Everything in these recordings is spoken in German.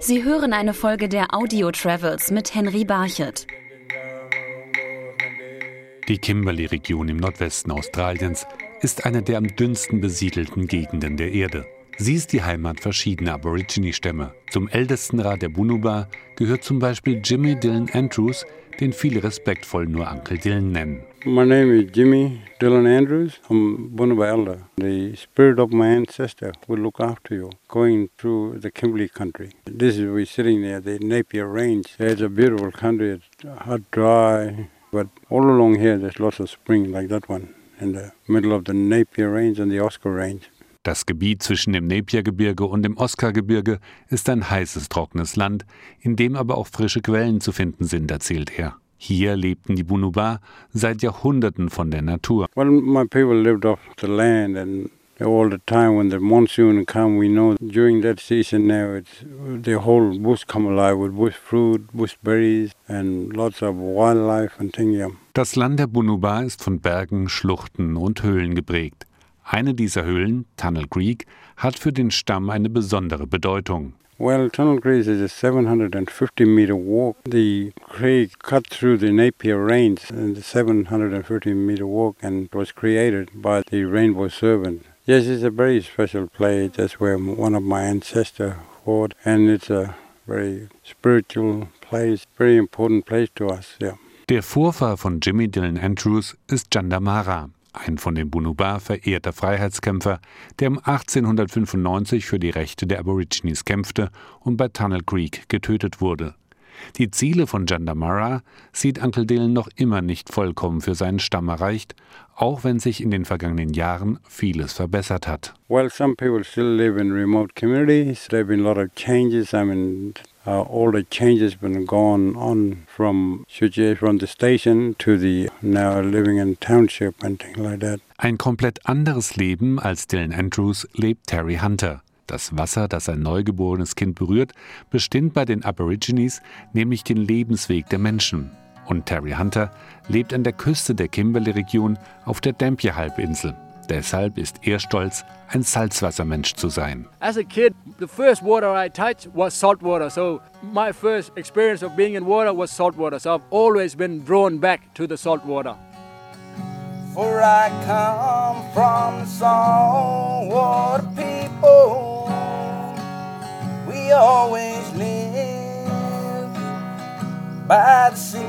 Sie hören eine Folge der Audio Travels mit Henry Barchet. Die Kimberley-Region im Nordwesten Australiens ist eine der am dünnsten besiedelten Gegenden der Erde. Sie ist die Heimat verschiedener Aborigine-Stämme. Zum Ältestenrat der Bunuba gehört zum Beispiel Jimmy Dylan Andrews, den viele respektvoll nur Uncle Dylan nennen. My name is Jimmy Dylan Andrews. I'm Bunuba elder. The spirit of my ancestor will look after you going through the Kimberley country. This is we sitting there, the Napier Range. It's a beautiful country. It's hot, dry, but all along here there's lots of spring like that one in the middle of the Napier Range and the Oscar Range. Das Gebiet zwischen dem Nepiergebirge und dem Oscargebirge ist ein heißes, trockenes Land, in dem aber auch frische Quellen zu finden sind, erzählt er. Hier lebten die Bunuba seit Jahrhunderten von der Natur. Well, my people lived off the land and all the time when the monsoon come, we know during that season now it's the whole bush come alive with bush fruit, bush berries and lots of wildlife and things. Das Land der Bunuba ist von Bergen, Schluchten und Höhlen geprägt. Eine dieser Höhlen, Tunnel Creek, hat für den Stamm eine besondere Bedeutung. Well, Tunnel Creek is a 750 meter walk. The creek cut through the Napier Range, and the 750 meter walk, and was created by the Rainbow Servant. Yes, it's a very special place. That's where one of my ancestors fought, and it's a very spiritual place, very important place to us. Yeah. Der Vorfahr von Jimmy Dylan Andrews ist Jandamara ein von den Bunuba verehrter Freiheitskämpfer, der um 1895 für die Rechte der Aborigines kämpfte und bei Tunnel Creek getötet wurde. Die Ziele von Jandamara sieht Uncle Dylan noch immer nicht vollkommen für seinen Stamm erreicht, auch wenn sich in den vergangenen Jahren vieles verbessert hat. Well, some people still live in remote communities. There have been a lot of changes. I mean, uh, all the changes been gone on from from the station to the now living in township and things like that. Ein komplett anderes Leben als Dylan Andrews lebt Terry Hunter. Das Wasser, das ein neugeborenes Kind berührt, bestimmt bei den Aborigines nämlich den Lebensweg der Menschen. Und Terry Hunter lebt an der Küste der Kimberley-Region auf der Dampier-Halbinsel. Deshalb ist er stolz, ein Salzwassermensch zu sein. As a kid, the first water I touched was salt water. So my first experience of being in water was salt water. So I've always been drawn back to the salt water. For I come from saltwater people. We always live by the sea.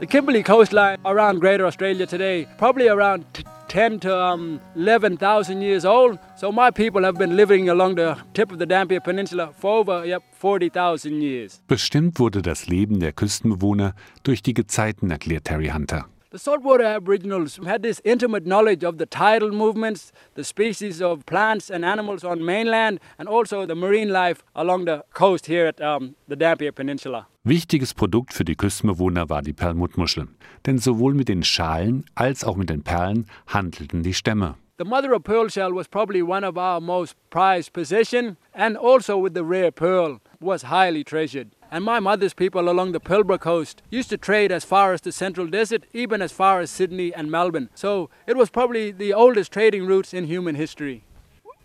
The Kimberley coastline around Greater Australia today, probably around 10 to um, 11,000 years old. So my people have been living along the tip of the Dampier Peninsula for over yep, 40,000 years. Bestimmt wurde das Leben der Küstenbewohner durch die Gezeiten, erklärt Terry Hunter. The saltwater aboriginals had this intimate knowledge of the tidal movements, the species of plants and animals on mainland, and also the marine life along the coast here at um, the Dampier Peninsula. Wichtiges Produkt für die Küstenbewohner war die Perlmuttmuschel, denn sowohl mit den Schalen als auch mit den Perlen handelten die Stämme. The mother of pearl shell was probably one of our most prized possession, and also with the rare pearl was highly treasured. And my mother's people along the Pilbara coast used to trade as far as the Central Desert, even as far as Sydney and Melbourne. So it was probably the oldest trading routes in human history.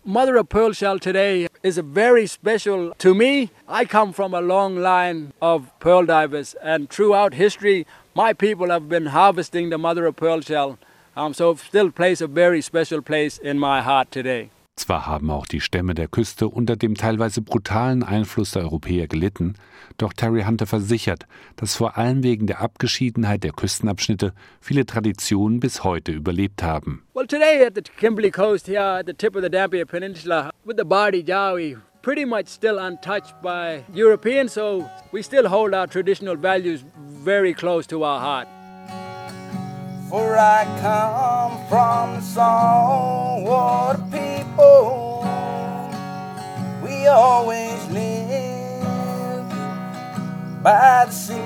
Mother of pearl shell today is a very special to me. I come from a long line of pearl divers, and throughout history, my people have been harvesting the mother of pearl shell. Um, so it still plays a very special place in my heart today. Zwar haben auch die Stämme der Küste unter dem teilweise brutalen Einfluss der Europäer gelitten, doch Terry Hunter versichert, dass vor allem wegen der Abgeschiedenheit der Küstenabschnitte viele Traditionen bis heute überlebt haben. Well, today at the Kimberley coast here at the tip of the Dampier Peninsula with the Bardi Jawi, pretty much still untouched by Europeans, so we still hold our traditional values very close to our heart. For I come from saltwater people. We always live by the sea.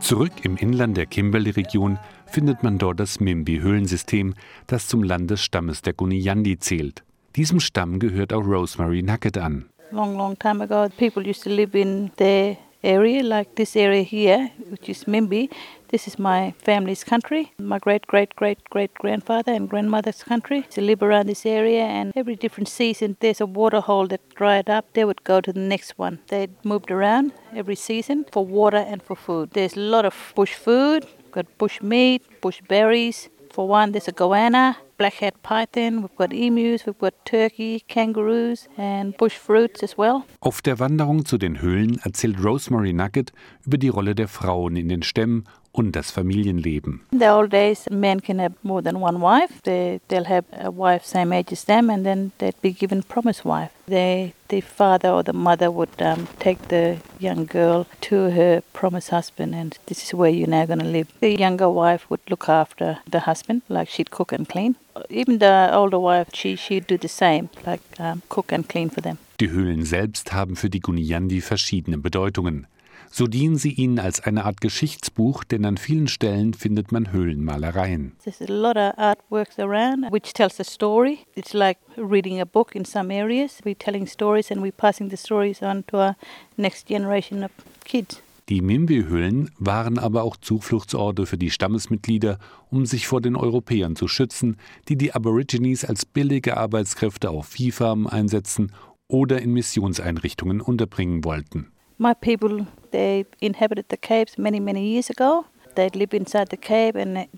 Zurück im Inland der Kimberley-Region findet man dort das Mimbi-Höhlensystem, das zum Land des Stammes der Guniyandi zählt. Diesem Stamm gehört auch Rosemary Nucket an. Long, long time ago, people used to live in the area, like this area here, which is Mimbi. This is my family's country, my great great great great grandfather and grandmother's country. To live around this area, and every different season there's a water hole that dried up. They would go to the next one. They moved around every season for water and for food. There's a lot of bush food, got bush meat, bush berries. For one, there's a goanna, black-head python, we've got emus, we've got turkey, kangaroos and bush fruits as well. Auf der Wanderung zu den Höhlen erzählt Rosemary Nugget über die Rolle der Frauen in den Stämmen und das Familienleben. In the old days, men can have more than one wife. They, they'll have a wife same age as them, and then they'd be given promised wife. They, the father or the mother would um, take the young girl to her promised husband, and this is where you're now going to live. The younger wife would look after the husband, like she'd cook and clean. Even the older wife, she, she'd do the same, like um, cook and clean for them. Die Höhlen selbst haben für die Gunyandi verschiedene Bedeutungen. So dienen sie ihnen als eine Art Geschichtsbuch, denn an vielen Stellen findet man Höhlenmalereien. There's a lot of artworks around which tells a story. It's like reading a book in some areas. We're telling stories and we're passing the stories on to our next generation of kids. Die Mimbi-Höhlen waren aber auch Zufluchtsorte für die Stammesmitglieder, um sich vor den Europäern zu schützen, die die Aborigines als billige Arbeitskräfte auf Viehfarmen einsetzen oder in Missionseinrichtungen unterbringen wollten. My people, they inhabited the caves many, many years ago. They'd live inside the cave, and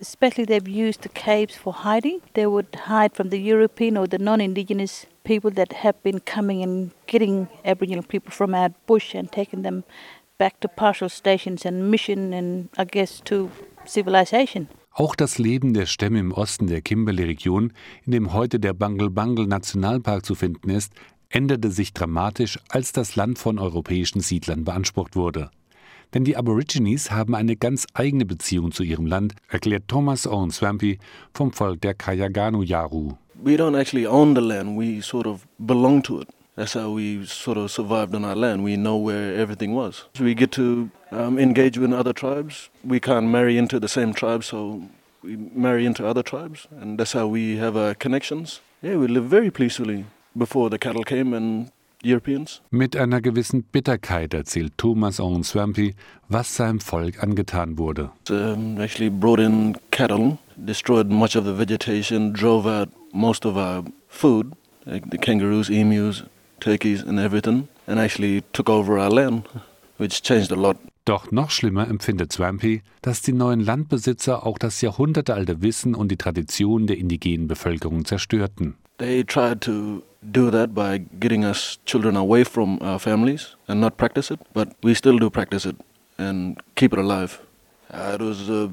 especially they've used the caves for hiding. They would hide from the European or the non-indigenous people that have been coming and getting Aboriginal people from our bush and taking them back to partial stations and mission and I guess to civilization. Auch das Leben der Stämme im Osten der Kimberley-Region, in dem heute der Bangle-Bangle-Nationalpark zu finden ist, änderte sich dramatisch, als das Land von europäischen Siedlern beansprucht wurde. Denn die Aborigines haben eine ganz eigene Beziehung zu ihrem Land, erklärt Thomas Owen Swampy vom Volk der Kayaganu Yaru. We don't actually own the land, we sort of belong to it. That's how we sort of survived on our land. We know where everything was. We get to um, engage with other tribes. We can't marry into the same tribe, so we marry into other tribes, and that's how we have our connections. Yeah, we live very peacefully before the cattle came and Europeans. Mit einer gewissen Bitterkeit erzählt Thomas Owen Swampy, was seinem Volk angetan wurde. Um, actually brought in cattle, destroyed much of the vegetation, drove out most of our food, like the kangaroos, emus, turkeys and everything, and actually took over our land, which changed a lot. Doch noch schlimmer empfindet Swampy, dass die neuen Landbesitzer auch das jahrhundertealte Wissen und die Tradition der indigenen Bevölkerung zerstörten. They tried to do that by getting us children away from our families and not practice it, but we still do practice it and keep it alive. Uh, it was a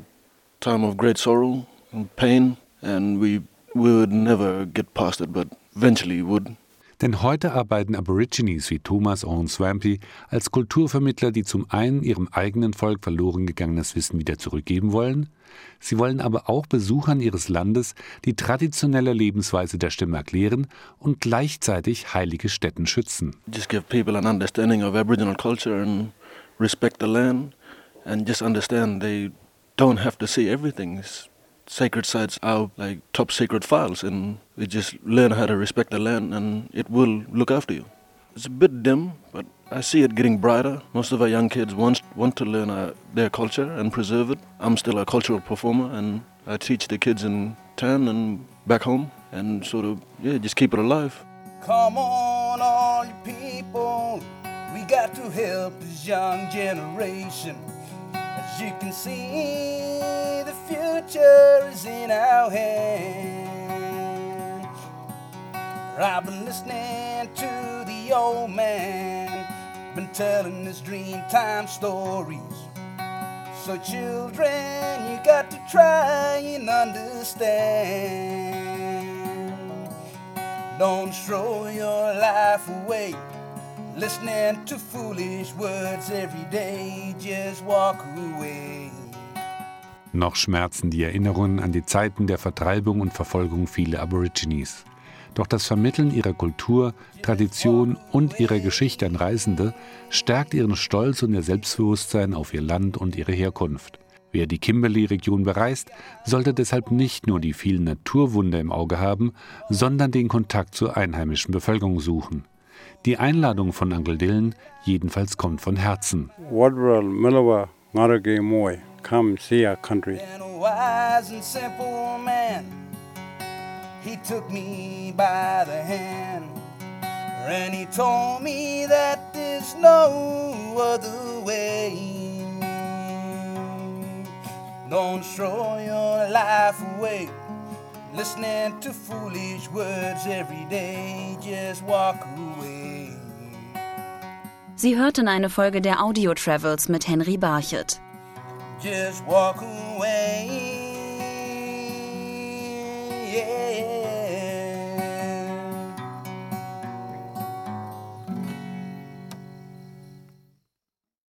time of great sorrow and pain, and we, we would never get past it, but eventually would. Denn heute arbeiten Aborigines wie Thomas Owen Swampy als Kulturvermittler, die zum einen ihrem eigenen Volk verloren gegangenes Wissen wieder zurückgeben wollen, sie wollen aber auch Besuchern ihres Landes die traditionelle Lebensweise der Stimme erklären und gleichzeitig heilige Stätten schützen. Just give people an understanding of Aboriginal culture and respect the land and just understand they don't have to see everything. Sacred sites are like top secret files, and you just learn how to respect the land, and it will look after you. It's a bit dim, but I see it getting brighter. Most of our young kids want want to learn uh, their culture and preserve it. I'm still a cultural performer, and I teach the kids in town and back home, and sort of yeah, just keep it alive. Come on, all you people, we got to help this young generation. As you can see, the future is in our hands. I've been listening to the old man, been telling his dream time stories. So, children, you got to try and understand. Don't throw your life away listening to foolish words every day. Just walk away. Noch schmerzen die Erinnerungen an die Zeiten der Vertreibung und Verfolgung vieler Aborigines. Doch das Vermitteln ihrer Kultur, Tradition und ihrer Geschichte an Reisende stärkt ihren Stolz und ihr Selbstbewusstsein auf ihr Land und ihre Herkunft. Wer die Kimberley-Region bereist, sollte deshalb nicht nur die vielen Naturwunder im Auge haben, sondern den Kontakt zur einheimischen Bevölkerung suchen. Die Einladung von Uncle Dylan jedenfalls kommt von Herzen. Come see our country. And a wise and simple man, took me by the hand. And he told me that there's no other way. Don't throw your life away listening to foolish words every day. Just walk away. Sie hörten eine Folge der Audio Travels mit Henry Barchet. Just walk away. Yeah.